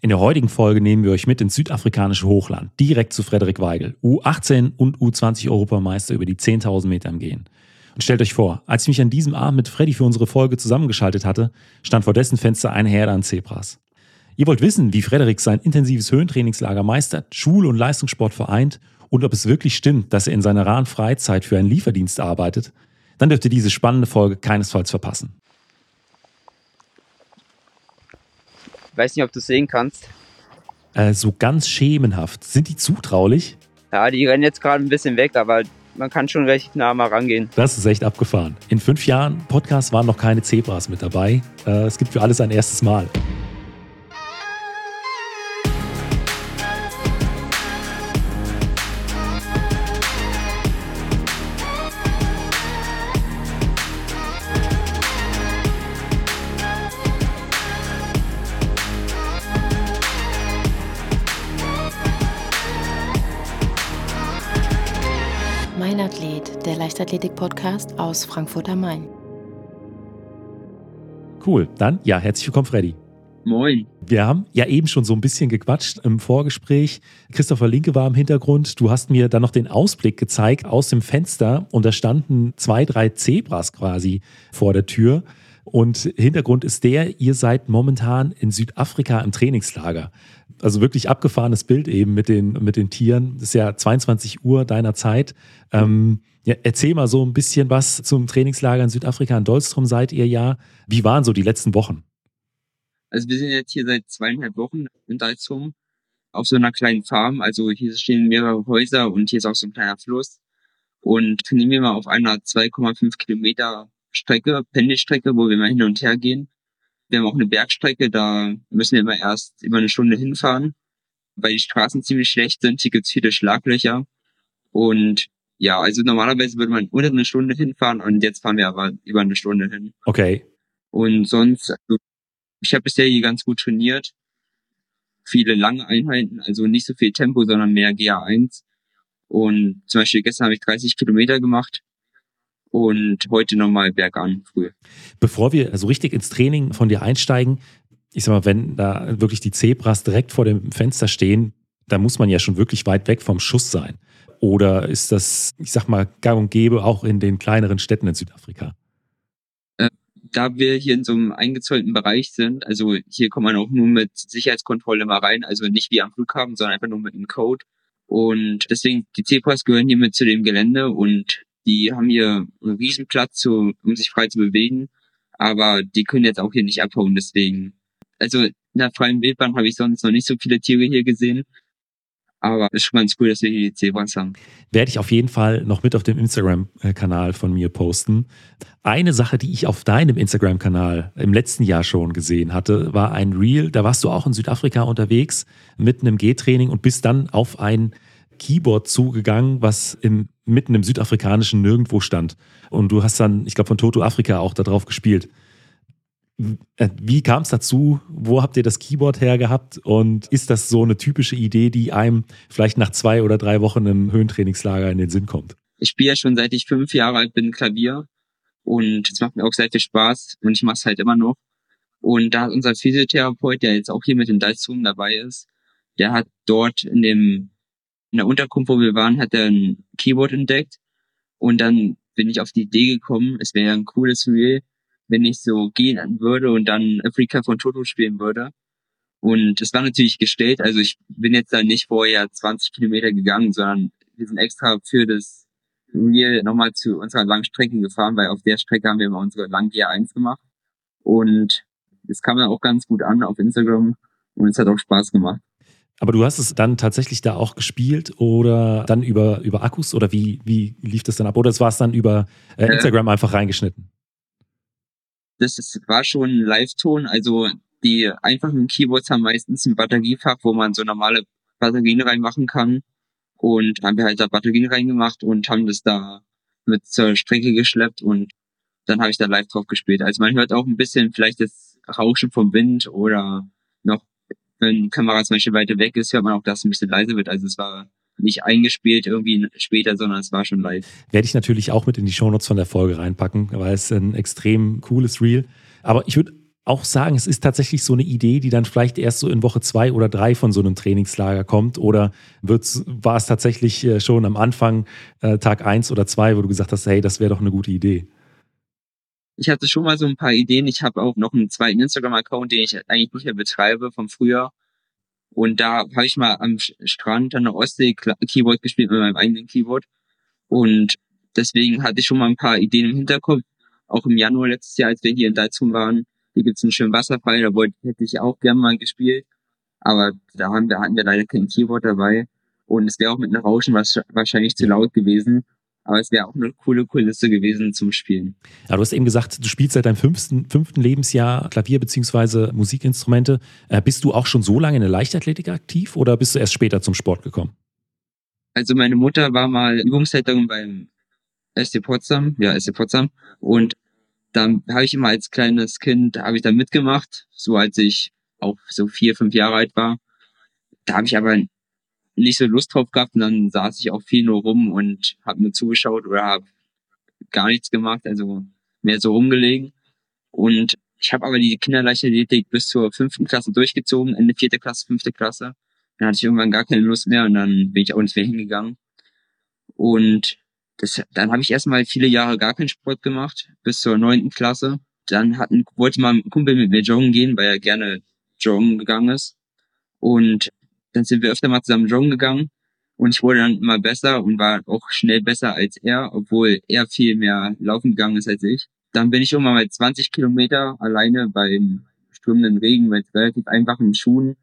In der heutigen Folge nehmen wir euch mit ins südafrikanische Hochland, direkt zu Frederik Weigel, U18 und U20 Europameister über die 10.000 Meter im Gehen. Und stellt euch vor, als ich mich an diesem Abend mit Freddy für unsere Folge zusammengeschaltet hatte, stand vor dessen Fenster eine Herde an Zebras. Ihr wollt wissen, wie Frederik sein intensives Höhentrainingslager meistert, Schule und Leistungssport vereint und ob es wirklich stimmt, dass er in seiner raren Freizeit für einen Lieferdienst arbeitet, dann dürft ihr diese spannende Folge keinesfalls verpassen. Weiß nicht, ob du es sehen kannst. Äh, so ganz schemenhaft. Sind die zutraulich? Ja, die rennen jetzt gerade ein bisschen weg, aber man kann schon recht nah mal rangehen. Das ist echt abgefahren. In fünf Jahren Podcast waren noch keine Zebras mit dabei. Äh, es gibt für alles ein erstes Mal. Leichtathletik-Podcast aus Frankfurt am Main. Cool, dann ja, herzlich willkommen, Freddy. Moin. Wir haben ja eben schon so ein bisschen gequatscht im Vorgespräch. Christopher Linke war im Hintergrund. Du hast mir dann noch den Ausblick gezeigt aus dem Fenster und da standen zwei, drei Zebras quasi vor der Tür. Und Hintergrund ist der, ihr seid momentan in Südafrika im Trainingslager. Also wirklich abgefahrenes Bild eben mit den, mit den Tieren. Das ist ja 22 Uhr deiner Zeit. Ähm, ja, erzähl mal so ein bisschen was zum Trainingslager in Südafrika. In Dolstrom seid ihr ja. Wie waren so die letzten Wochen? Also wir sind jetzt hier seit zweieinhalb Wochen in Dolstrom auf so einer kleinen Farm. Also hier stehen mehrere Häuser und hier ist auch so ein kleiner Fluss. Und trainieren wir mal auf einer 2,5 Kilometer Strecke, Pendelstrecke, wo wir mal hin und her gehen. Wir haben auch eine Bergstrecke, da müssen wir immer erst über eine Stunde hinfahren, weil die Straßen ziemlich schlecht sind. Hier gibt's viele Schlaglöcher. Und ja, also normalerweise würde man unter eine Stunde hinfahren und jetzt fahren wir aber über eine Stunde hin. Okay. Und sonst, also ich habe bisher hier ganz gut trainiert. Viele lange Einheiten, also nicht so viel Tempo, sondern mehr GA1. Und zum Beispiel gestern habe ich 30 Kilometer gemacht und heute nochmal bergan früh. Bevor wir so richtig ins Training von dir einsteigen, ich sag mal, wenn da wirklich die Zebras direkt vor dem Fenster stehen, da muss man ja schon wirklich weit weg vom Schuss sein. Oder ist das, ich sag mal, gang und gäbe auch in den kleineren Städten in Südafrika? Äh, da wir hier in so einem eingezäunten Bereich sind, also hier kommt man auch nur mit Sicherheitskontrolle mal rein, also nicht wie am Flughafen, sondern einfach nur mit einem Code. Und deswegen, die Zebras gehören hier mit zu dem Gelände und die haben hier einen Riesenplatz, so, um sich frei zu bewegen. Aber die können jetzt auch hier nicht abhauen, deswegen. Also in der freien Wildbahn habe ich sonst noch nicht so viele Tiere hier gesehen. Aber ist schon ganz cool, dass wir hier die Zebras haben. Werde ich auf jeden Fall noch mit auf dem Instagram-Kanal von mir posten. Eine Sache, die ich auf deinem Instagram-Kanal im letzten Jahr schon gesehen hatte, war ein Reel. Da warst du auch in Südafrika unterwegs mit einem G-Training und bist dann auf ein Keyboard zugegangen, was im, mitten im südafrikanischen Nirgendwo stand. Und du hast dann, ich glaube, von Toto Afrika auch darauf gespielt. Äh, wie kam es dazu? Wo habt ihr das Keyboard her gehabt? Und ist das so eine typische Idee, die einem vielleicht nach zwei oder drei Wochen im Höhentrainingslager in den Sinn kommt? Ich spiele ja schon seit ich fünf Jahre alt bin Klavier und es macht mir auch sehr viel Spaß und ich mache es halt immer noch. Und da hat unser Physiotherapeut, der jetzt auch hier mit dem Dalzum dabei ist, der hat dort in dem in der Unterkunft, wo wir waren, hat er ein Keyboard entdeckt und dann bin ich auf die Idee gekommen, es wäre ein cooles Reel, wenn ich so gehen würde und dann Afrika von Toto spielen würde. Und es war natürlich gestellt, also ich bin jetzt da nicht vorher 20 Kilometer gegangen, sondern wir sind extra für das Real nochmal zu unserer Langstrecke gefahren, weil auf der Strecke haben wir immer unsere Lang G1 gemacht. Und es kam dann auch ganz gut an auf Instagram und es hat auch Spaß gemacht. Aber du hast es dann tatsächlich da auch gespielt oder dann über, über Akkus oder wie, wie lief das dann ab? Oder es war es dann über äh, äh Instagram einfach reingeschnitten? das ist, war schon ein Live-Ton. Also die einfachen Keyboards haben meistens ein Batteriefach, wo man so normale Batterien reinmachen kann. Und haben wir halt da Batterien reingemacht und haben das da mit zur Strecke geschleppt und dann habe ich da live drauf gespielt. Also man hört auch ein bisschen vielleicht das Rauschen vom Wind oder noch, wenn Kamera zum Beispiel weiter weg ist, hört man auch, dass es ein bisschen leise wird. Also es war nicht eingespielt irgendwie später, sondern es war schon live. Werde ich natürlich auch mit in die Shownotes von der Folge reinpacken, weil es ein extrem cooles Reel. Aber ich würde auch sagen, es ist tatsächlich so eine Idee, die dann vielleicht erst so in Woche zwei oder drei von so einem Trainingslager kommt? Oder war es tatsächlich äh, schon am Anfang, äh, Tag eins oder zwei, wo du gesagt hast, hey, das wäre doch eine gute Idee? Ich hatte schon mal so ein paar Ideen. Ich habe auch noch einen zweiten Instagram-Account, den ich eigentlich nicht mehr betreibe vom Frühjahr. Und da habe ich mal am Strand an der Ostsee Keyboard gespielt mit meinem eigenen Keyboard. Und deswegen hatte ich schon mal ein paar Ideen im Hinterkopf. Auch im Januar letztes Jahr, als wir hier in Dalzum waren, hier gibt's einen schönen Wasserfall, da wollte, hätte ich auch gerne mal gespielt. Aber da haben wir, hatten wir leider kein Keyboard dabei. Und es wäre auch mit einem Rauschen wahrscheinlich zu laut gewesen. Aber es wäre auch eine coole Kulisse gewesen zum Spielen. Ja, du hast eben gesagt, du spielst seit deinem fünften, fünften Lebensjahr Klavier bzw. Musikinstrumente. Äh, bist du auch schon so lange in der Leichtathletik aktiv oder bist du erst später zum Sport gekommen? Also meine Mutter war mal Übungsleiterin beim SC Potsdam, ja, SC Potsdam. Und dann habe ich immer als kleines Kind, habe ich da mitgemacht, so als ich auch so vier, fünf Jahre alt war. Da habe ich aber nicht so Lust drauf gehabt und dann saß ich auch viel nur rum und habe mir zugeschaut oder habe gar nichts gemacht, also mehr so rumgelegen. Und ich habe aber die Kinderleichtathletik bis zur fünften Klasse durchgezogen, Ende vierte Klasse, fünfte Klasse. Dann hatte ich irgendwann gar keine Lust mehr und dann bin ich auch nicht mehr hingegangen. Und das, dann habe ich erstmal viele Jahre gar keinen Sport gemacht, bis zur neunten Klasse. Dann hatten, wollte mal ein Kumpel mit mir joggen gehen, weil er gerne joggen gegangen ist. Und dann sind wir öfter mal zusammen joggen gegangen und ich wurde dann immer besser und war auch schnell besser als er, obwohl er viel mehr laufen gegangen ist als ich. Dann bin ich irgendwann mal 20 Kilometer alleine beim stürmenden Regen mit relativ einfachen Schuhen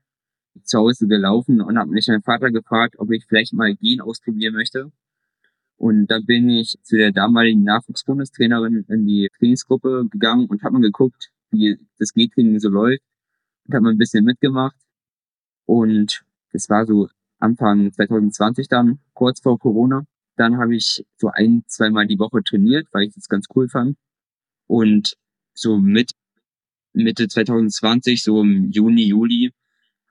zu Hause gelaufen und habe mich meinen Vater gefragt, ob ich vielleicht mal Gehen ausprobieren möchte. Und dann bin ich zu der damaligen Nachwuchsbundestrainerin in die Trainingsgruppe gegangen und habe mal geguckt, wie das Gehtraining so läuft und habe mal ein bisschen mitgemacht. Und das war so Anfang 2020 dann, kurz vor Corona. Dann habe ich so ein, zweimal die Woche trainiert, weil ich das ganz cool fand. Und so mit Mitte 2020, so im Juni, Juli,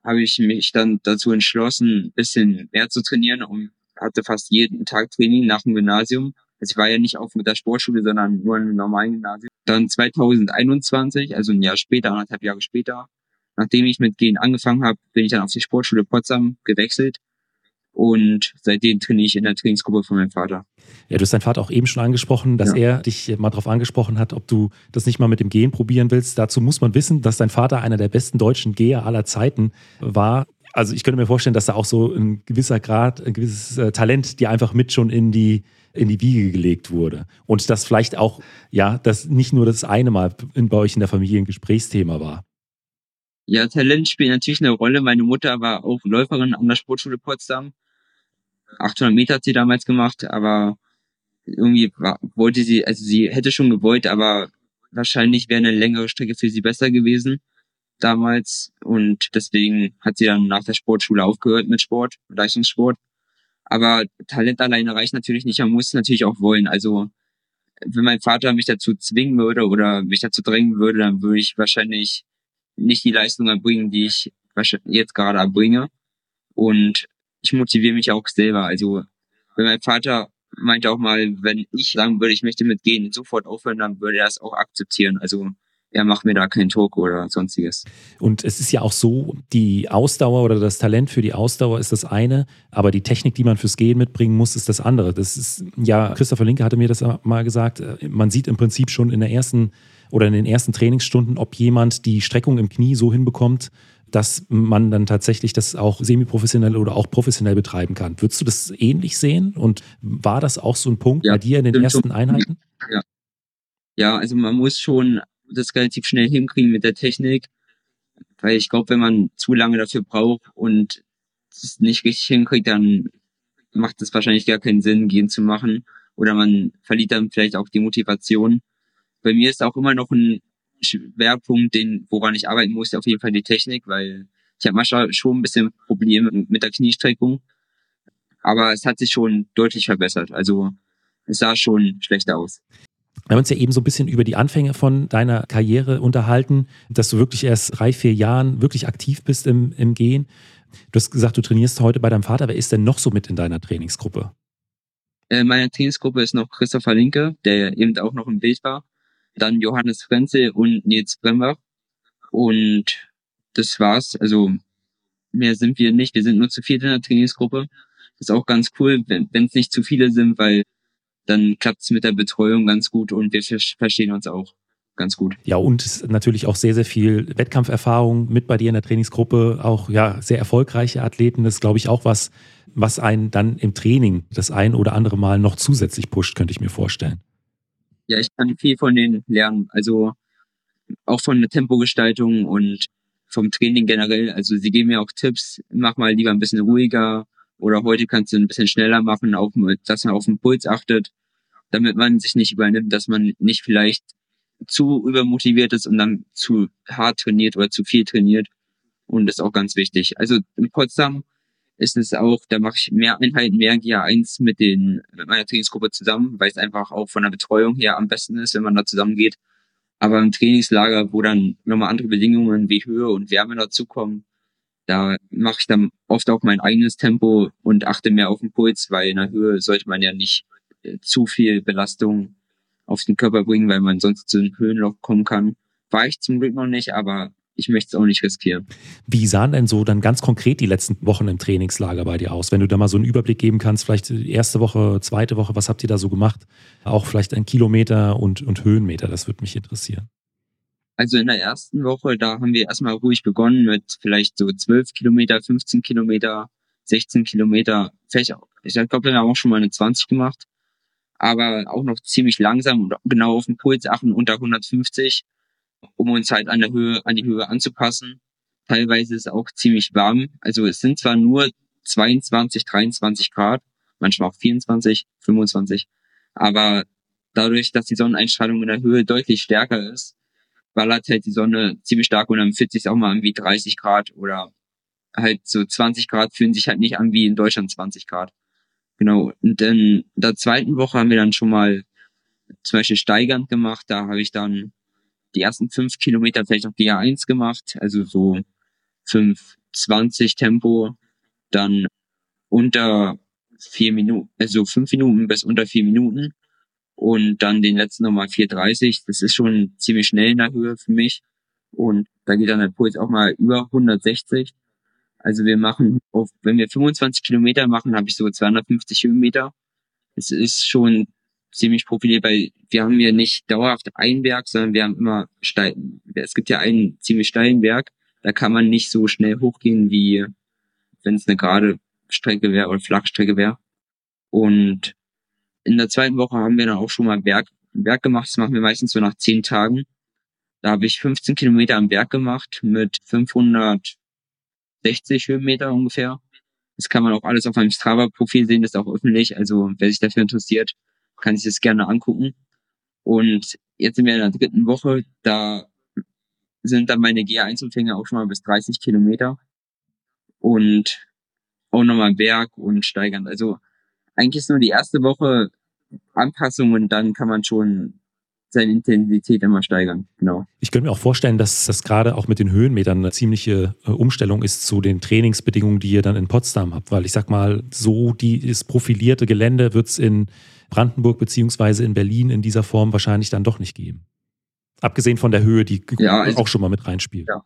habe ich mich dann dazu entschlossen, ein bisschen mehr zu trainieren und hatte fast jeden Tag Training nach dem Gymnasium. Also ich war ja nicht auf mit der Sportschule, sondern nur einem normalen Gymnasium. Dann 2021, also ein Jahr später, anderthalb Jahre später, nachdem ich mit Gehen angefangen habe, bin ich dann auf die Sportschule Potsdam gewechselt und seitdem trainiere ich in der Trainingsgruppe von meinem Vater. Ja, du hast deinen Vater auch eben schon angesprochen, dass ja. er dich mal darauf angesprochen hat, ob du das nicht mal mit dem Gehen probieren willst. Dazu muss man wissen, dass dein Vater einer der besten deutschen Geher aller Zeiten war. Also ich könnte mir vorstellen, dass da auch so ein gewisser Grad, ein gewisses äh, Talent dir einfach mit schon in die in die Wiege gelegt wurde. Und das vielleicht auch, ja, das nicht nur das eine Mal in, bei euch in der Familie ein Gesprächsthema war. Ja, Talent spielt natürlich eine Rolle. Meine Mutter war auch Läuferin an der Sportschule Potsdam. 800 Meter hat sie damals gemacht, aber irgendwie war, wollte sie, also sie hätte schon gewollt, aber wahrscheinlich wäre eine längere Strecke für sie besser gewesen damals und deswegen hat sie dann nach der Sportschule aufgehört mit Sport, Leistungssport. Aber Talent alleine reicht natürlich nicht, man muss natürlich auch wollen. Also wenn mein Vater mich dazu zwingen würde oder mich dazu drängen würde, dann würde ich wahrscheinlich nicht die Leistung erbringen, die ich jetzt gerade erbringe. Und ich motiviere mich auch selber. Also wenn mein Vater meinte auch mal, wenn ich sagen würde, ich möchte mitgehen, sofort aufhören, dann würde er es auch akzeptieren. Also er macht mir da keinen Druck oder sonstiges. Und es ist ja auch so, die Ausdauer oder das Talent für die Ausdauer ist das eine, aber die Technik, die man fürs Gehen mitbringen muss, ist das andere. Das ist, ja, Christopher Linke hatte mir das mal gesagt, man sieht im Prinzip schon in der ersten oder in den ersten Trainingsstunden, ob jemand die Streckung im Knie so hinbekommt, dass man dann tatsächlich das auch semi-professionell oder auch professionell betreiben kann. Würdest du das ähnlich sehen? Und war das auch so ein Punkt ja, bei dir in den ersten Einheiten? Ja. ja, also man muss schon das relativ schnell hinkriegen mit der Technik, weil ich glaube, wenn man zu lange dafür braucht und es nicht richtig hinkriegt, dann macht es wahrscheinlich gar keinen Sinn, gehen zu machen. Oder man verliert dann vielleicht auch die Motivation bei mir ist auch immer noch ein Schwerpunkt, den, woran ich arbeiten muss, auf jeden Fall die Technik, weil ich habe manchmal schon ein bisschen Probleme mit der Kniestreckung. Aber es hat sich schon deutlich verbessert. Also es sah schon schlechter aus. Wir haben uns ja eben so ein bisschen über die Anfänge von deiner Karriere unterhalten, dass du wirklich erst drei, vier Jahren wirklich aktiv bist im, im Gehen. Du hast gesagt, du trainierst heute bei deinem Vater. Wer ist denn noch so mit in deiner Trainingsgruppe? Äh, meine Trainingsgruppe ist noch Christopher Linke, der eben auch noch im Bild war dann Johannes Frenzel und Nils Brembach. Und das war's. Also mehr sind wir nicht. Wir sind nur zu viert in der Trainingsgruppe. Ist auch ganz cool, wenn es nicht zu viele sind, weil dann klappt es mit der Betreuung ganz gut und wir verstehen uns auch ganz gut. Ja, und natürlich auch sehr, sehr viel Wettkampferfahrung mit bei dir in der Trainingsgruppe, auch ja, sehr erfolgreiche Athleten. Das ist, glaube ich, auch was, was einen dann im Training das ein oder andere Mal noch zusätzlich pusht, könnte ich mir vorstellen. Ja, ich kann viel von denen lernen. Also auch von der Tempogestaltung und vom Training generell. Also sie geben mir auch Tipps, mach mal lieber ein bisschen ruhiger oder heute kannst du ein bisschen schneller machen, auch dass man auf den Puls achtet, damit man sich nicht übernimmt, dass man nicht vielleicht zu übermotiviert ist und dann zu hart trainiert oder zu viel trainiert. Und das ist auch ganz wichtig. Also in Potsdam ist es auch, da mache ich mehr Einheiten, mehr GA1 mit den, mit meiner Trainingsgruppe zusammen, weil es einfach auch von der Betreuung her am besten ist, wenn man da zusammen geht. Aber im Trainingslager, wo dann nochmal andere Bedingungen wie Höhe und Wärme dazukommen, da mache ich dann oft auch mein eigenes Tempo und achte mehr auf den Puls, weil in der Höhe sollte man ja nicht äh, zu viel Belastung auf den Körper bringen, weil man sonst zu einem Höhenloch kommen kann. War ich zum Glück noch nicht, aber ich möchte es auch nicht riskieren. Wie sahen denn so dann ganz konkret die letzten Wochen im Trainingslager bei dir aus? Wenn du da mal so einen Überblick geben kannst, vielleicht erste Woche, zweite Woche, was habt ihr da so gemacht? Auch vielleicht ein Kilometer und, und Höhenmeter, das würde mich interessieren. Also in der ersten Woche, da haben wir erstmal ruhig begonnen mit vielleicht so 12 Kilometer, 15 Kilometer, 16 Kilometer. Vielleicht auch, ich glaube, wir haben auch schon mal eine 20 gemacht. Aber auch noch ziemlich langsam und genau auf den Puls achten unter 150 um uns halt an der Höhe, an die Höhe anzupassen. Teilweise ist es auch ziemlich warm. Also es sind zwar nur 22, 23 Grad, manchmal auch 24, 25, aber dadurch, dass die Sonneneinstrahlung in der Höhe deutlich stärker ist, ballert halt die Sonne ziemlich stark und dann fühlt sich auch mal an wie 30 Grad oder halt so 20 Grad fühlen sich halt nicht an wie in Deutschland 20 Grad. Genau. Und in der zweiten Woche haben wir dann schon mal zum Beispiel steigernd gemacht. Da habe ich dann die ersten fünf Kilometer vielleicht noch GA1 gemacht, also so 5,20 Tempo, dann unter vier Minuten, also fünf Minuten bis unter vier Minuten und dann den letzten nochmal 4,30. Das ist schon ziemlich schnell in der Höhe für mich und da geht dann der Puls auch mal über 160. Also wir machen, auf, wenn wir 25 Kilometer machen, habe ich so 250 Höhenmeter. Es ist schon ziemlich profiliert, weil wir haben hier nicht dauerhaft einen Berg, sondern wir haben immer steil, es gibt ja einen ziemlich steilen Berg, da kann man nicht so schnell hochgehen, wie wenn es eine gerade Strecke wäre oder Flachstrecke wäre. Und in der zweiten Woche haben wir dann auch schon mal Berg, Berg gemacht. Das machen wir meistens so nach zehn Tagen. Da habe ich 15 Kilometer am Berg gemacht mit 560 Höhenmeter ungefähr. Das kann man auch alles auf meinem Strava-Profil sehen, das ist auch öffentlich. Also wer sich dafür interessiert, kann sich das gerne angucken. Und jetzt sind wir in der dritten Woche, da sind dann meine GA1-Umfänge auch schon mal bis 30 Kilometer und auch nochmal Berg und steigern. Also eigentlich ist nur die erste Woche Anpassung und dann kann man schon seine Intensität immer steigern. Genau. Ich könnte mir auch vorstellen, dass das gerade auch mit den Höhenmetern eine ziemliche äh, Umstellung ist zu den Trainingsbedingungen, die ihr dann in Potsdam habt. Weil ich sag mal, so dieses profilierte Gelände wird es in Brandenburg beziehungsweise in Berlin in dieser Form wahrscheinlich dann doch nicht geben. Abgesehen von der Höhe, die ja, also, auch schon mal mit reinspielt. Ja.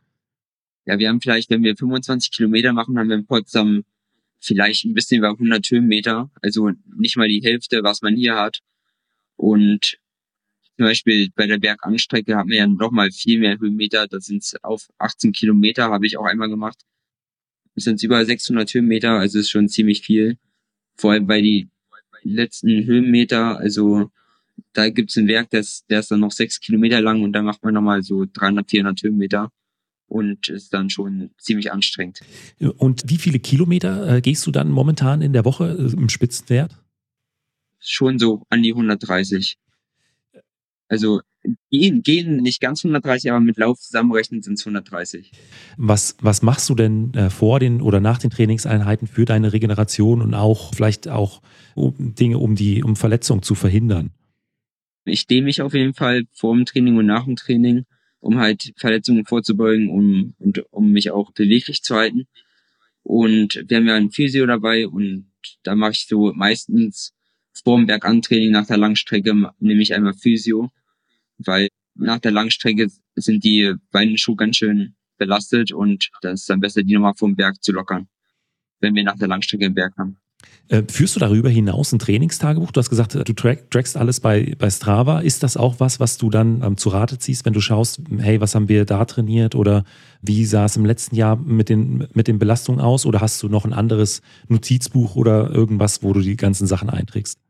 ja, wir haben vielleicht, wenn wir 25 Kilometer machen, haben wir in Potsdam vielleicht ein bisschen über 100 Höhenmeter, also nicht mal die Hälfte, was man hier hat. Und zum Beispiel bei der Berganstrecke haben wir ja noch mal viel mehr Höhenmeter. Das sind auf 18 Kilometer, habe ich auch einmal gemacht. Das sind über 600 Höhenmeter, also ist schon ziemlich viel. Vor allem, weil die letzten Höhenmeter, also da gibt's ein Werk, das, der ist dann noch sechs Kilometer lang und da macht man nochmal so 300, 400 Höhenmeter und ist dann schon ziemlich anstrengend. Und wie viele Kilometer äh, gehst du dann momentan in der Woche äh, im Spitzenwert? Schon so an die 130. Also gehen, gehen nicht ganz 130, aber mit Lauf zusammenrechnen sind es 130. Was, was machst du denn äh, vor den oder nach den Trainingseinheiten für deine Regeneration und auch vielleicht auch um Dinge, um die, um Verletzungen zu verhindern? Ich dehne mich auf jeden Fall vor dem Training und nach dem Training, um halt Verletzungen vorzubeugen um, und um mich auch beweglich zu halten. Und wir haben ja einen Physio dabei und da mache ich so meistens vor dem Bergantraining nach der Langstrecke nehme ich einmal Physio weil nach der Langstrecke sind die Beinschuhe ganz schön belastet und das ist dann besser, die nochmal vom Berg zu lockern, wenn wir nach der Langstrecke im Berg haben. Äh, führst du darüber hinaus ein Trainingstagebuch? Du hast gesagt, du track, trackst alles bei, bei Strava. Ist das auch was, was du dann ähm, zu Rate ziehst, wenn du schaust, hey, was haben wir da trainiert oder wie sah es im letzten Jahr mit den, mit den Belastungen aus? Oder hast du noch ein anderes Notizbuch oder irgendwas, wo du die ganzen Sachen einträgst?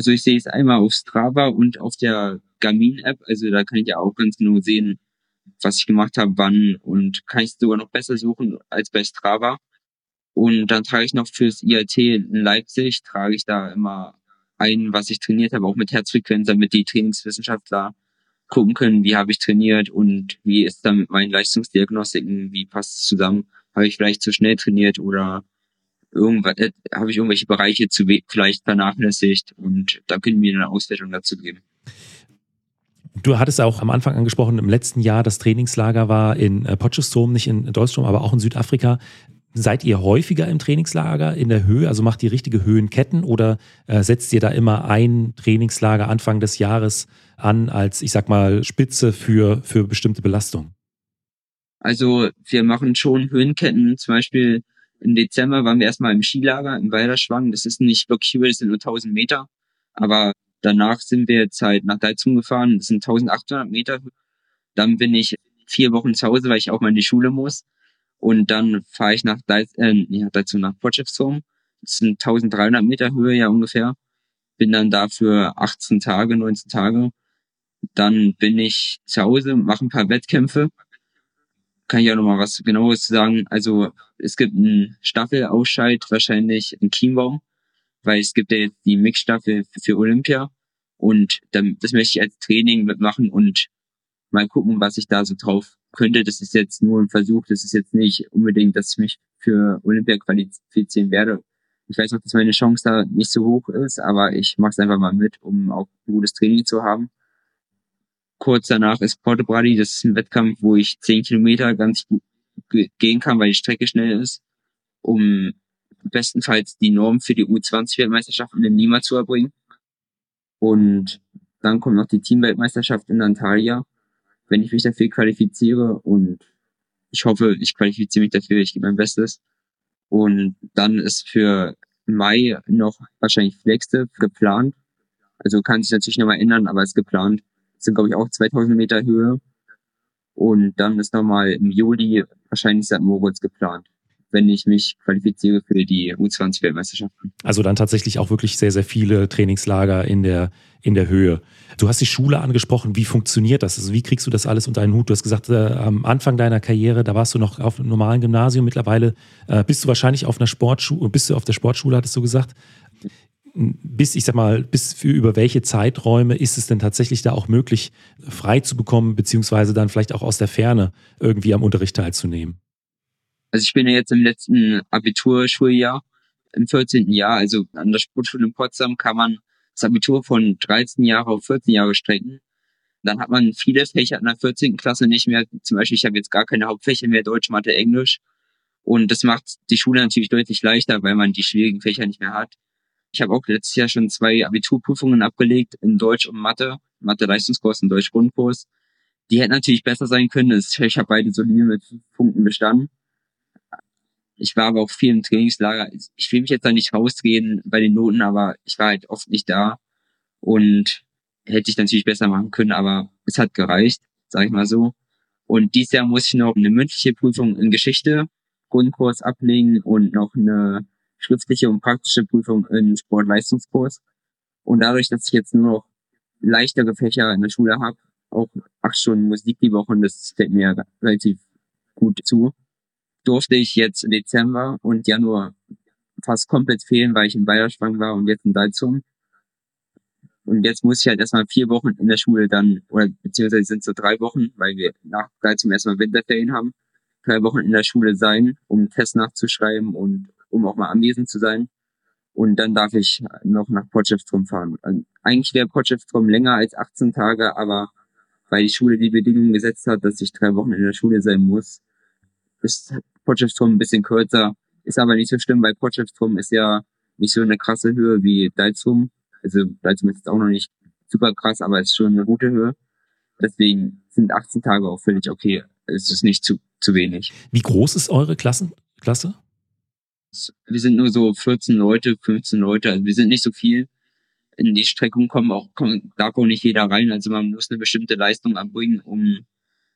Also ich sehe es einmal auf Strava und auf der Garmin-App. Also da kann ich ja auch ganz genau sehen, was ich gemacht habe, wann und kann ich sogar noch besser suchen als bei Strava. Und dann trage ich noch fürs IAT in Leipzig, trage ich da immer ein, was ich trainiert habe, auch mit Herzfrequenz, damit die Trainingswissenschaftler gucken können, wie habe ich trainiert und wie ist dann mit meinen Leistungsdiagnostiken, wie passt es zusammen, habe ich vielleicht zu schnell trainiert oder irgendwas, äh, habe ich irgendwelche Bereiche zu vielleicht vernachlässigt und da können wir eine Auswertung dazu geben. Du hattest auch am Anfang angesprochen, im letzten Jahr das Trainingslager war in äh, Potchefstroom, nicht in Deutschland, aber auch in Südafrika. Seid ihr häufiger im Trainingslager in der Höhe? Also macht ihr richtige Höhenketten oder äh, setzt ihr da immer ein Trainingslager Anfang des Jahres an als, ich sag mal, Spitze für, für bestimmte Belastungen? Also wir machen schon Höhenketten. Zum Beispiel im Dezember waren wir erstmal im Skilager im Weiderschwang. Das ist nicht wirklich Höhe, das sind nur 1000 Meter. Aber danach sind wir jetzt halt nach Deizung gefahren. Das sind 1800 Meter. Dann bin ich vier Wochen zu Hause, weil ich auch mal in die Schule muss. Und dann fahre ich nach Deiz, äh, ja, dazu nach Potchefstroom. Das sind 1300 Meter Höhe ja ungefähr. Bin dann da für 18 Tage, 19 Tage. Dann bin ich zu Hause, mache ein paar Wettkämpfe. Kann ich ja nochmal was genaues zu sagen. Also es gibt einen Staffelausscheid wahrscheinlich in Chiembaum, weil es gibt ja jetzt die Mixstaffel für Olympia. Und dann, das möchte ich als Training mitmachen und mal gucken, was ich da so drauf könnte. Das ist jetzt nur ein Versuch. Das ist jetzt nicht unbedingt, dass ich mich für Olympia qualifizieren werde. Ich weiß auch, dass meine Chance da nicht so hoch ist, aber ich mache es einfach mal mit, um auch ein gutes Training zu haben. Kurz danach ist Porto Brady. Das ist ein Wettkampf, wo ich zehn Kilometer ganz gut gehen kann, weil die Strecke schnell ist, um bestenfalls die Norm für die U20-Weltmeisterschaften in Lima zu erbringen. Und dann kommt noch die Teamweltmeisterschaft in Antalya wenn ich mich dafür qualifiziere und ich hoffe, ich qualifiziere mich dafür, ich gebe mein Bestes. Und dann ist für Mai noch wahrscheinlich Flexte geplant. Also kann sich natürlich nochmal ändern, aber ist geplant. Sind, glaube ich, auch 2000 Meter Höhe. Und dann ist nochmal im Juli wahrscheinlich St. Moritz geplant wenn ich mich qualifiziere für die U20-Weltmeisterschaften. Also dann tatsächlich auch wirklich sehr, sehr viele Trainingslager in der, in der Höhe. Du hast die Schule angesprochen. Wie funktioniert das? Also wie kriegst du das alles unter einen Hut? Du hast gesagt, äh, am Anfang deiner Karriere, da warst du noch auf einem normalen Gymnasium. Mittlerweile äh, bist du wahrscheinlich auf einer Sportschule, bist du auf der Sportschule, hattest du gesagt. Bis, ich sag mal, bis für über welche Zeiträume ist es denn tatsächlich da auch möglich, frei zu bekommen, beziehungsweise dann vielleicht auch aus der Ferne irgendwie am Unterricht teilzunehmen? Also ich bin ja jetzt im letzten Abiturschuljahr, im 14. Jahr, also an der Sportschule in Potsdam kann man das Abitur von 13 Jahre auf 14 Jahre strecken. Dann hat man viele Fächer in der 14. Klasse nicht mehr. Zum Beispiel, ich habe jetzt gar keine Hauptfächer mehr, Deutsch, Mathe, Englisch. Und das macht die Schule natürlich deutlich leichter, weil man die schwierigen Fächer nicht mehr hat. Ich habe auch letztes Jahr schon zwei Abiturprüfungen abgelegt in Deutsch und Mathe, Mathe-Leistungskurs und Deutsch-Grundkurs. Die hätten natürlich besser sein können. Ich habe beide solide mit Punkten bestanden. Ich war aber auch viel im Trainingslager. Ich will mich jetzt da nicht rausreden bei den Noten, aber ich war halt oft nicht da und hätte ich natürlich besser machen können, aber es hat gereicht, sag ich mal so. Und dieses Jahr muss ich noch eine mündliche Prüfung in Geschichte, Grundkurs ablegen und noch eine schriftliche und praktische Prüfung in Sportleistungskurs. Und dadurch, dass ich jetzt nur noch leichtere Fächer in der Schule habe, auch acht Stunden Musik die Woche, und das fällt mir relativ gut zu, durfte ich jetzt Dezember und Januar fast komplett fehlen, weil ich in Bayerschwang war und jetzt in Dalzum. Und jetzt muss ich halt erstmal vier Wochen in der Schule dann, oder beziehungsweise sind es so drei Wochen, weil wir nach Dalzum erstmal Winterferien haben, drei Wochen in der Schule sein, um Tests nachzuschreiben und um auch mal anwesend zu sein. Und dann darf ich noch nach Potchefstroom fahren. Also eigentlich wäre Potchefstroom länger als 18 Tage, aber weil die Schule die Bedingungen gesetzt hat, dass ich drei Wochen in der Schule sein muss, ist Potchefstroom ein bisschen kürzer. Ist aber nicht so schlimm, weil Potchefstroom ist ja nicht so eine krasse Höhe wie Dalzum. Also Dalzum ist jetzt auch noch nicht super krass, aber ist schon eine gute Höhe. deswegen sind 18 Tage auch völlig okay. Es ist nicht zu, zu wenig. Wie groß ist eure Klassen, Klasse? Wir sind nur so 14 Leute, 15 Leute, also wir sind nicht so viel. In die Streckung kommen auch, kommen, darf auch nicht jeder rein, also man muss eine bestimmte Leistung erbringen, um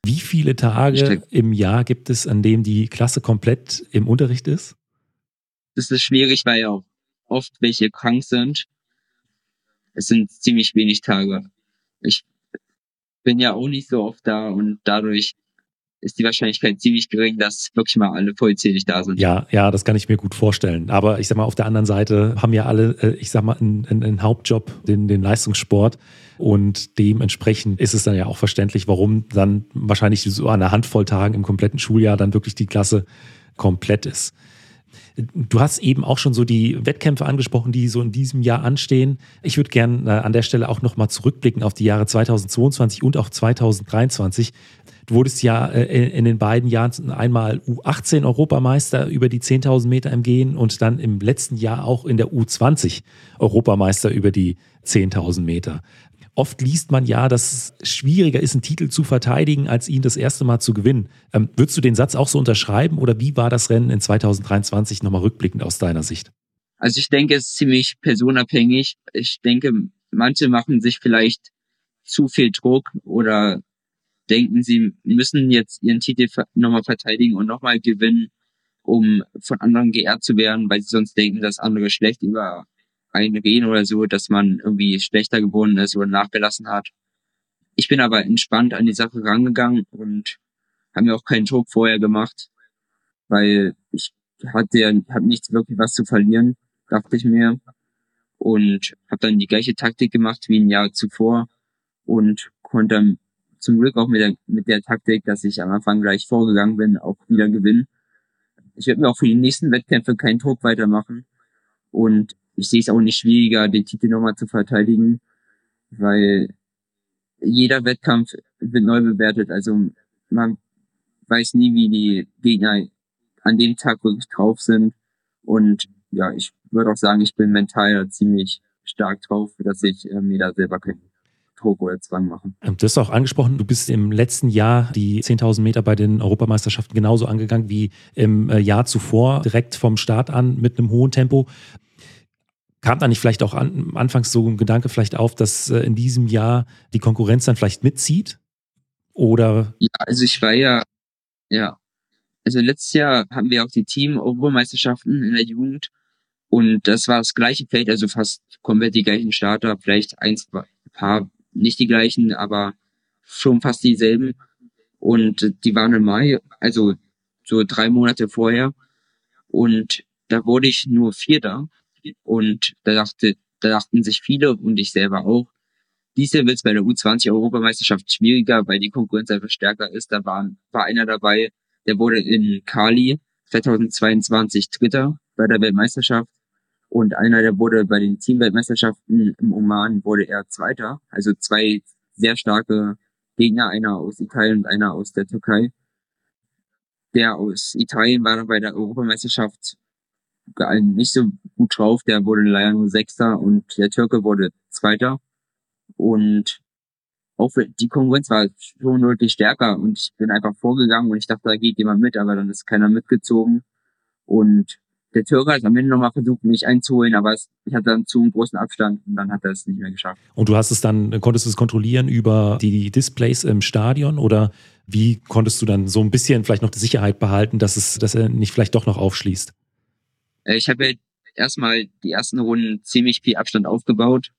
wie viele Tage im Jahr gibt es, an denen die Klasse komplett im Unterricht ist? Das ist schwierig, weil ja auch oft welche krank sind. Es sind ziemlich wenig Tage. Ich bin ja auch nicht so oft da und dadurch ist die Wahrscheinlichkeit ziemlich gering, dass wirklich mal alle vollzählig da sind. Ja, ja, das kann ich mir gut vorstellen. Aber ich sag mal, auf der anderen Seite haben ja alle, äh, ich sag mal, einen, einen Hauptjob, den, den Leistungssport. Und dementsprechend ist es dann ja auch verständlich, warum dann wahrscheinlich so an einer Handvoll Tagen im kompletten Schuljahr dann wirklich die Klasse komplett ist. Du hast eben auch schon so die Wettkämpfe angesprochen, die so in diesem Jahr anstehen. Ich würde gerne äh, an der Stelle auch nochmal zurückblicken auf die Jahre 2022 und auch 2023. Du wurdest ja äh, in den beiden Jahren einmal U18 Europameister über die 10.000 Meter im Gehen und dann im letzten Jahr auch in der U20 Europameister über die 10.000 Meter. Oft liest man ja, dass es schwieriger ist, einen Titel zu verteidigen, als ihn das erste Mal zu gewinnen. Ähm, würdest du den Satz auch so unterschreiben oder wie war das Rennen in 2023 nochmal rückblickend aus deiner Sicht? Also ich denke, es ist ziemlich personabhängig. Ich denke, manche machen sich vielleicht zu viel Druck oder denken, sie müssen jetzt ihren Titel nochmal verteidigen und nochmal gewinnen, um von anderen geehrt zu werden, weil sie sonst denken, dass andere schlecht über einen reden oder so, dass man irgendwie schlechter geworden ist oder nachgelassen hat. Ich bin aber entspannt an die Sache rangegangen und habe mir auch keinen Druck vorher gemacht, weil ich hatte ja hab nichts wirklich was zu verlieren, dachte ich mir. Und habe dann die gleiche Taktik gemacht wie ein Jahr zuvor und konnte dann zum Glück auch mit der, mit der Taktik, dass ich am Anfang gleich vorgegangen bin, auch wieder gewinnen. Ich werde mir auch für die nächsten Wettkämpfe keinen Druck weitermachen. Und ich sehe es auch nicht schwieriger, den Titel nochmal zu verteidigen, weil jeder Wettkampf wird neu bewertet. Also man weiß nie, wie die Gegner an dem Tag wirklich drauf sind. Und ja, ich würde auch sagen, ich bin mental ziemlich stark drauf, dass ich äh, mir da selber keinen Druck oder Zwang machen. Ähm, du hast auch angesprochen, du bist im letzten Jahr die 10.000 Meter bei den Europameisterschaften genauso angegangen wie im äh, Jahr zuvor, direkt vom Start an mit einem hohen Tempo. Kam da nicht vielleicht auch an, anfangs so ein Gedanke vielleicht auf, dass äh, in diesem Jahr die Konkurrenz dann vielleicht mitzieht? Oder? Ja, also ich war ja, ja. Also letztes Jahr haben wir auch die Team-Europameisterschaften in der Jugend und das war das gleiche Feld, also fast komplett die gleichen Starter, vielleicht ein paar nicht die gleichen, aber schon fast dieselben. Und die waren im Mai, also so drei Monate vorher. Und da wurde ich nur Vierter. Und da dachte, da dachten sich viele und ich selber auch, dies Jahr wird es bei der U20-Europameisterschaft schwieriger, weil die Konkurrenz einfach stärker ist. Da war, war einer dabei, der wurde in Kali 2022 Dritter bei der Weltmeisterschaft. Und einer, der wurde bei den Teamweltmeisterschaften im Oman, wurde er Zweiter. Also zwei sehr starke Gegner, einer aus Italien und einer aus der Türkei. Der aus Italien war dann bei der Europameisterschaft nicht so gut drauf. Der wurde leider nur Sechster und der Türke wurde Zweiter. Und auch die Konkurrenz war schon deutlich stärker und ich bin einfach vorgegangen und ich dachte, da geht jemand mit, aber dann ist keiner mitgezogen. Und der Türke hat am Ende nochmal versucht, mich einzuholen, aber ich hatte dann zu einem großen Abstand und dann hat er es nicht mehr geschafft. Und du hast es dann, konntest du es kontrollieren über die Displays im Stadion oder wie konntest du dann so ein bisschen vielleicht noch die Sicherheit behalten, dass es, dass er nicht vielleicht doch noch aufschließt? Äh, ich habe erstmal die ersten Runden ziemlich viel Abstand aufgebaut,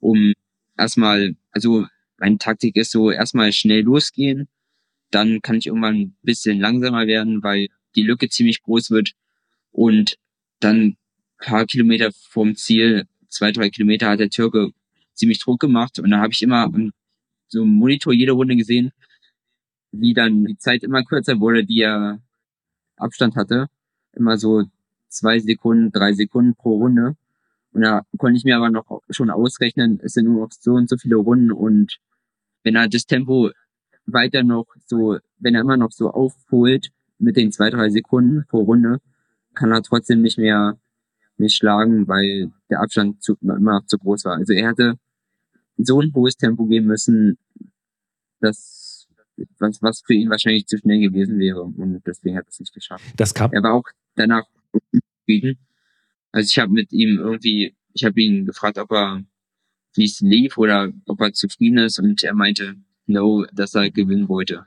um erstmal, also meine Taktik ist so, erstmal schnell losgehen, dann kann ich irgendwann ein bisschen langsamer werden, weil die Lücke ziemlich groß wird. Und dann paar Kilometer vom Ziel, zwei, drei Kilometer hat der Türke ziemlich Druck gemacht. Und da habe ich immer so im Monitor jede Runde gesehen, wie dann die Zeit immer kürzer wurde, die er Abstand hatte. Immer so zwei Sekunden, drei Sekunden pro Runde. Und da konnte ich mir aber noch schon ausrechnen, es sind nur noch so und so viele Runden und wenn er das Tempo weiter noch so, wenn er immer noch so aufholt mit den zwei, drei Sekunden pro Runde, kann er trotzdem nicht mehr mich schlagen, weil der Abstand zu, immer noch zu groß war. Also er hatte so ein hohes Tempo geben müssen, das, was, was für ihn wahrscheinlich zu schnell gewesen wäre und deswegen hat er es nicht geschafft. Das kam. Er war auch danach zufrieden. Also ich habe mit ihm irgendwie, ich habe ihn gefragt, ob er wie es lief oder ob er zufrieden ist und er meinte, no, dass er gewinnen wollte.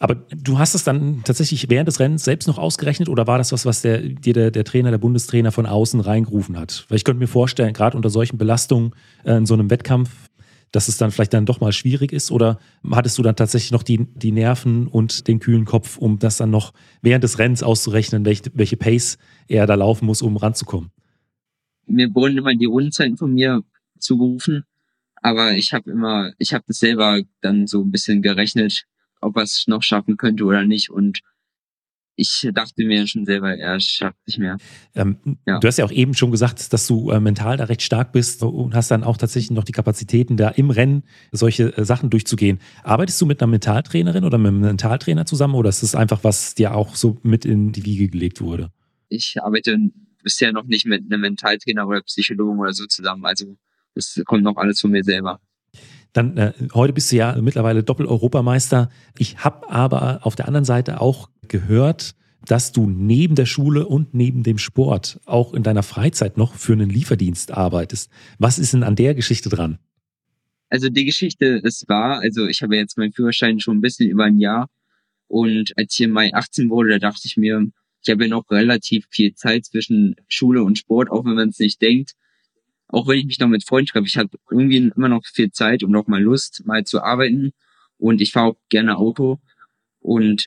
Aber du hast es dann tatsächlich während des Rennens selbst noch ausgerechnet oder war das was, was der, dir der, der Trainer, der Bundestrainer von außen reingerufen hat? Weil ich könnte mir vorstellen, gerade unter solchen Belastungen äh, in so einem Wettkampf, dass es dann vielleicht dann doch mal schwierig ist? Oder hattest du dann tatsächlich noch die, die Nerven und den kühlen Kopf, um das dann noch während des Rennens auszurechnen, welche, welche Pace er da laufen muss, um ranzukommen? Mir wurden immer die Rundenzeiten von mir zugerufen, aber ich habe immer, ich habe das selber dann so ein bisschen gerechnet, ob er es noch schaffen könnte oder nicht. Und ich dachte mir schon selber, er schafft nicht mehr. Ähm, ja. Du hast ja auch eben schon gesagt, dass du äh, mental da recht stark bist und hast dann auch tatsächlich noch die Kapazitäten, da im Rennen solche äh, Sachen durchzugehen. Arbeitest du mit einer Mentaltrainerin oder mit einem Mentaltrainer zusammen oder ist das einfach, was dir auch so mit in die Wiege gelegt wurde? Ich arbeite bisher noch nicht mit einem Mentaltrainer oder Psychologen oder so zusammen. Also das kommt noch alles von mir selber. Dann äh, heute bist du ja mittlerweile Doppel-Europameister. Ich habe aber auf der anderen Seite auch gehört, dass du neben der Schule und neben dem Sport auch in deiner Freizeit noch für einen Lieferdienst arbeitest. Was ist denn an der Geschichte dran? Also die Geschichte ist wahr. Also ich habe jetzt meinen Führerschein schon ein bisschen über ein Jahr. Und als ich im Mai 18 wurde, da dachte ich mir, ich habe ja noch relativ viel Zeit zwischen Schule und Sport, auch wenn man es nicht denkt auch wenn ich mich noch mit Freunden treffe, ich habe irgendwie immer noch viel Zeit und noch mal Lust, mal zu arbeiten. Und ich fahre auch gerne Auto. Und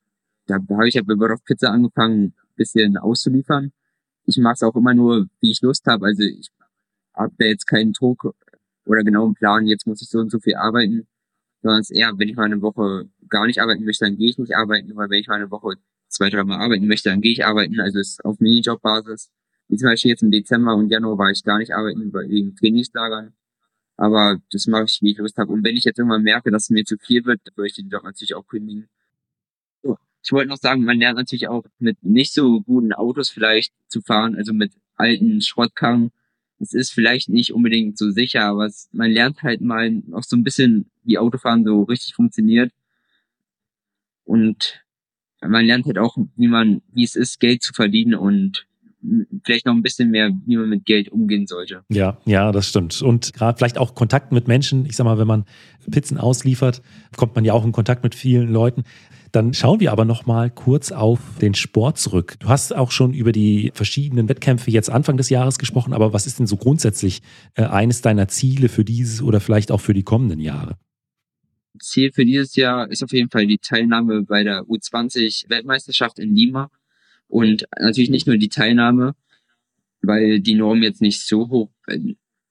da habe ich ja bei World of Pizza angefangen, bisschen auszuliefern. Ich mache es auch immer nur, wie ich Lust habe. Also ich habe da jetzt keinen Druck oder genauen Plan, jetzt muss ich so und so viel arbeiten. Sondern es eher, wenn ich mal eine Woche gar nicht arbeiten möchte, dann gehe ich nicht arbeiten. Aber wenn ich mal eine Woche zwei, drei Mal arbeiten möchte, dann gehe ich arbeiten. Also es ist auf Minijob-Basis. Wie zum Beispiel jetzt im Dezember und Januar war ich gar nicht arbeiten wegen Trainingslagern. Aber das mache ich, wie ich Lust habe. Und wenn ich jetzt irgendwann merke, dass es mir zu viel wird, würde ich den Job natürlich auch kündigen. Ich wollte noch sagen, man lernt natürlich auch mit nicht so guten Autos vielleicht zu fahren, also mit alten Schrottkarren. Es ist vielleicht nicht unbedingt so sicher, aber es, man lernt halt mal auch so ein bisschen, wie Autofahren so richtig funktioniert. Und man lernt halt auch, wie man, wie es ist, Geld zu verdienen und vielleicht noch ein bisschen mehr, wie man mit Geld umgehen sollte. Ja, ja, das stimmt. Und gerade vielleicht auch Kontakt mit Menschen. Ich sag mal, wenn man Pizzen ausliefert, kommt man ja auch in Kontakt mit vielen Leuten. Dann schauen wir aber noch mal kurz auf den Sport zurück. Du hast auch schon über die verschiedenen Wettkämpfe jetzt Anfang des Jahres gesprochen, aber was ist denn so grundsätzlich äh, eines deiner Ziele für dieses oder vielleicht auch für die kommenden Jahre? Ziel für dieses Jahr ist auf jeden Fall die Teilnahme bei der U20 Weltmeisterschaft in Lima. Und natürlich nicht nur die Teilnahme, weil die Norm jetzt nicht so hoch,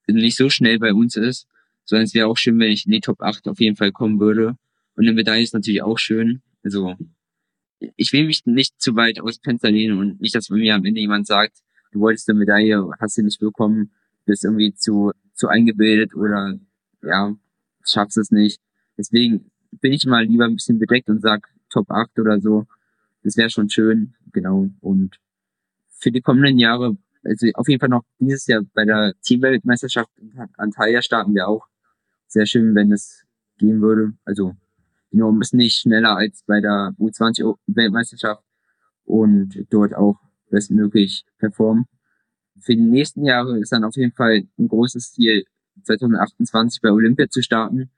nicht so schnell bei uns ist, sondern es wäre auch schön, wenn ich in die Top 8 auf jeden Fall kommen würde. Und eine Medaille ist natürlich auch schön. Also ich will mich nicht zu weit aus Fenster lehnen und nicht, dass mir am Ende jemand sagt, du wolltest eine Medaille, hast sie nicht bekommen, bist irgendwie zu, zu eingebildet oder ja, schaffst es nicht. Deswegen bin ich mal lieber ein bisschen bedeckt und sag Top 8 oder so. Das wäre schon schön, genau. Und für die kommenden Jahre, also auf jeden Fall noch dieses Jahr bei der Teamweltmeisterschaft in Antalya starten wir auch. Sehr schön, wenn es gehen würde. Also nur ein bisschen nicht schneller als bei der U20 Weltmeisterschaft und dort auch bestmöglich performen. Für die nächsten Jahre ist dann auf jeden Fall ein großes Ziel, 2028 bei Olympia zu starten.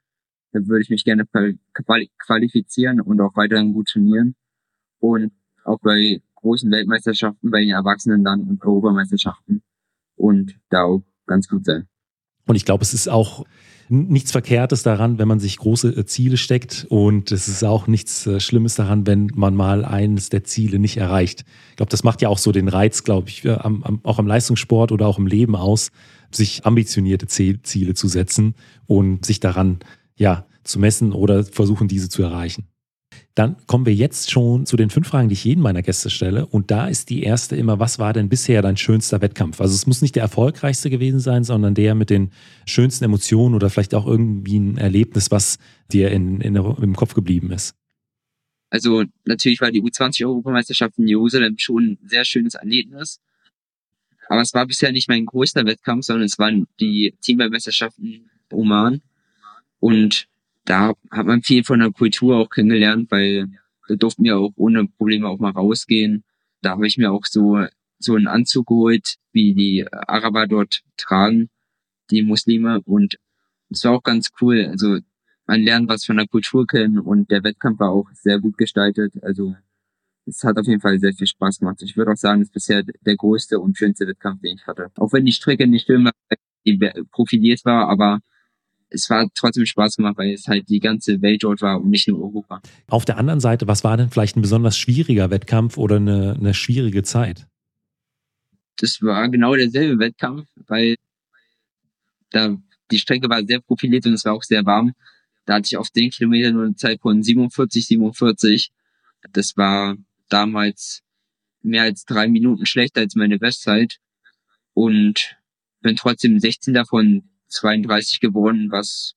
Da würde ich mich gerne qualifizieren und auch weiterhin gut trainieren und auch bei großen Weltmeisterschaften, bei den Erwachsenen dann und Europameisterschaften und da auch ganz gut sein. Und ich glaube, es ist auch nichts Verkehrtes daran, wenn man sich große äh, Ziele steckt. Und es ist auch nichts äh, Schlimmes daran, wenn man mal eines der Ziele nicht erreicht. Ich glaube, das macht ja auch so den Reiz, glaube ich, am, am, auch am Leistungssport oder auch im Leben aus, sich ambitionierte Ziele zu setzen und sich daran ja, zu messen oder versuchen, diese zu erreichen. Dann kommen wir jetzt schon zu den fünf Fragen, die ich jedem meiner Gäste stelle. Und da ist die erste immer, was war denn bisher dein schönster Wettkampf? Also es muss nicht der erfolgreichste gewesen sein, sondern der mit den schönsten Emotionen oder vielleicht auch irgendwie ein Erlebnis, was dir in, in, im Kopf geblieben ist. Also natürlich war die U20-Europameisterschaft in Jerusalem schon ein sehr schönes Erlebnis. Aber es war bisher nicht mein größter Wettkampf, sondern es waren die Teamweltmeisterschaften Oman. Und da hat man viel von der Kultur auch kennengelernt, weil da durften wir auch ohne Probleme auch mal rausgehen. Da habe ich mir auch so so einen Anzug geholt, wie die Araber dort tragen, die Muslime. Und es war auch ganz cool. Also man lernt was von der Kultur kennen und der Wettkampf war auch sehr gut gestaltet. Also es hat auf jeden Fall sehr viel Spaß gemacht. Ich würde auch sagen, es ist bisher der größte und schönste Wettkampf, den ich hatte. Auch wenn die Strecke nicht schön war, profiliert war, aber es war trotzdem Spaß gemacht, weil es halt die ganze Welt dort war und nicht nur Europa. Auf der anderen Seite, was war denn vielleicht ein besonders schwieriger Wettkampf oder eine, eine schwierige Zeit? Das war genau derselbe Wettkampf, weil da die Strecke war sehr profiliert und es war auch sehr warm. Da hatte ich auf den Kilometer nur eine Zeit von 47, 47. Das war damals mehr als drei Minuten schlechter als meine Bestzeit und bin trotzdem 16 davon 32 geworden, was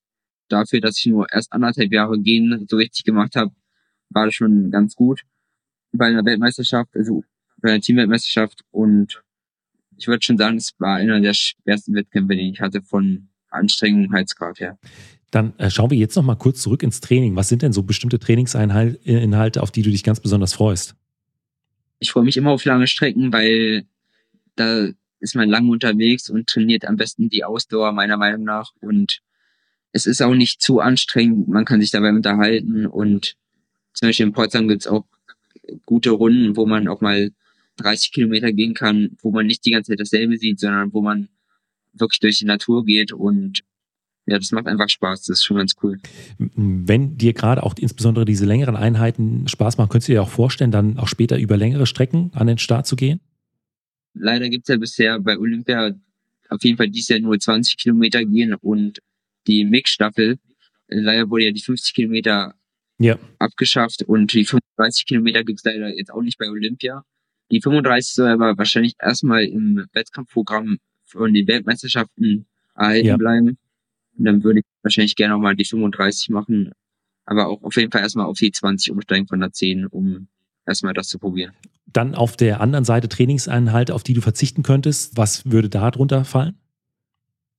dafür, dass ich nur erst anderthalb Jahre gehen so richtig gemacht habe, war das schon ganz gut bei einer Weltmeisterschaft, also bei einer Teamweltmeisterschaft und ich würde schon sagen, es war einer der schwersten Wettkämpfe, die ich hatte von Anstrengungsgrad her. Dann äh, schauen wir jetzt noch mal kurz zurück ins Training. Was sind denn so bestimmte Trainingsinhalte, auf die du dich ganz besonders freust? Ich freue mich immer auf lange Strecken, weil da ist man lang unterwegs und trainiert am besten die Ausdauer meiner Meinung nach. Und es ist auch nicht zu anstrengend. Man kann sich dabei unterhalten. Und zum Beispiel in Potsdam gibt es auch gute Runden, wo man auch mal 30 Kilometer gehen kann, wo man nicht die ganze Zeit dasselbe sieht, sondern wo man wirklich durch die Natur geht und ja, das macht einfach Spaß. Das ist schon ganz cool. Wenn dir gerade auch insbesondere diese längeren Einheiten Spaß machen, könntest du dir auch vorstellen, dann auch später über längere Strecken an den Start zu gehen? Leider gibt's ja bisher bei Olympia auf jeden Fall dies Jahr nur 20 Kilometer gehen und die Mix-Staffel, leider wurde ja die 50 Kilometer ja. abgeschafft und die 35 Kilometer gibt's leider jetzt auch nicht bei Olympia. Die 35 soll aber wahrscheinlich erstmal im Wettkampfprogramm von den Weltmeisterschaften erhalten ja. bleiben. Und dann würde ich wahrscheinlich gerne auch mal die 35 machen, aber auch auf jeden Fall erstmal auf die 20 umsteigen von der 10, um erstmal das zu probieren. Dann auf der anderen Seite Trainingseinhalte, auf die du verzichten könntest. Was würde da drunter fallen?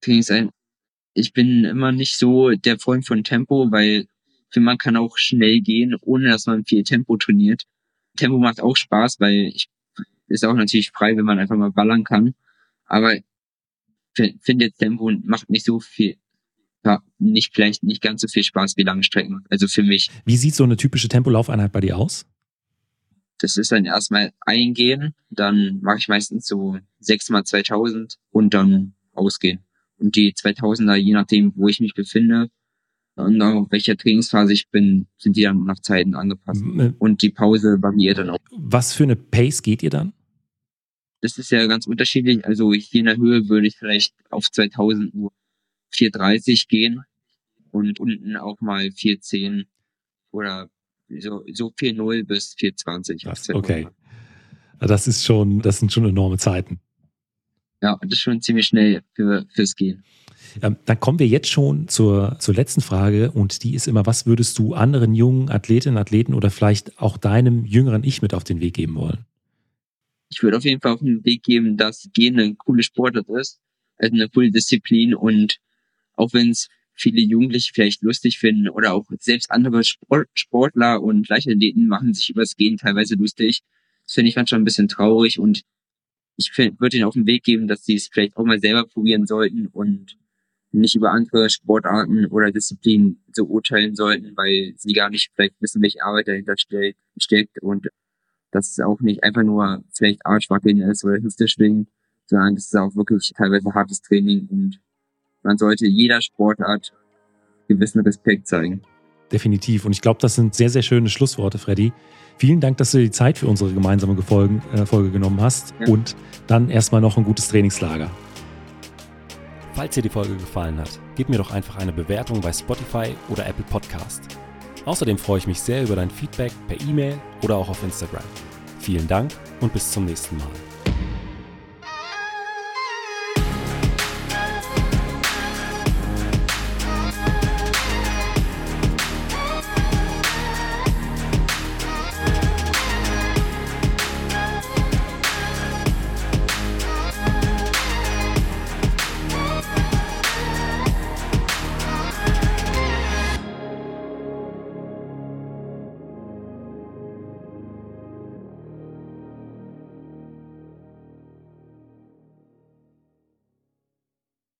Trainingseinhalte. Ich bin immer nicht so der Freund von Tempo, weil für man kann auch schnell gehen, ohne dass man viel Tempo trainiert. Tempo macht auch Spaß, weil ich ist auch natürlich frei, wenn man einfach mal ballern kann. Aber finde jetzt Tempo macht nicht so viel, nicht vielleicht nicht ganz so viel Spaß wie lange Strecken. Also für mich. Wie sieht so eine typische Tempolaufeinheit bei dir aus? Das ist dann erstmal eingehen, dann mache ich meistens so sechs mal 2000 und dann ausgehen. Und die 2000er, je nachdem, wo ich mich befinde und auf welcher Trainingsphase ich bin, sind die dann nach Zeiten angepasst. Äh, und die Pause variiert dann auch. Was für eine Pace geht ihr dann? Das ist ja ganz unterschiedlich. Also hier in der Höhe würde ich vielleicht auf 2000 Uhr 430 gehen und unten auch mal 410 oder so, so 4.0 bis 4.20. Das, okay. Das ist schon, das sind schon enorme Zeiten. Ja, das ist schon ziemlich schnell für, fürs Gehen. Ähm, dann kommen wir jetzt schon zur, zur letzten Frage und die ist immer, was würdest du anderen jungen Athletinnen, Athleten oder vielleicht auch deinem jüngeren Ich mit auf den Weg geben wollen? Ich würde auf jeden Fall auf den Weg geben, dass Gehen eine coole Sportart ist, also eine coole Disziplin und auch wenn es viele Jugendliche vielleicht lustig finden oder auch selbst andere Sport, Sportler und Leichtathleten machen sich übers Gehen teilweise lustig. Das finde ich manchmal ein bisschen traurig und ich würde ihnen auf den Weg geben, dass sie es vielleicht auch mal selber probieren sollten und nicht über andere Sportarten oder Disziplinen so urteilen sollten, weil sie gar nicht vielleicht wissen, welche Arbeit dahinter steckt und dass es auch nicht einfach nur vielleicht Arschwackeln ist oder Hüfte schwingen, sondern es ist auch wirklich teilweise hartes Training und man sollte jeder Sportart gewissen Respekt zeigen. Definitiv. Und ich glaube, das sind sehr, sehr schöne Schlussworte, Freddy. Vielen Dank, dass du dir die Zeit für unsere gemeinsame Folge, äh, Folge genommen hast. Ja. Und dann erstmal noch ein gutes Trainingslager. Falls dir die Folge gefallen hat, gib mir doch einfach eine Bewertung bei Spotify oder Apple Podcast. Außerdem freue ich mich sehr über dein Feedback per E-Mail oder auch auf Instagram. Vielen Dank und bis zum nächsten Mal.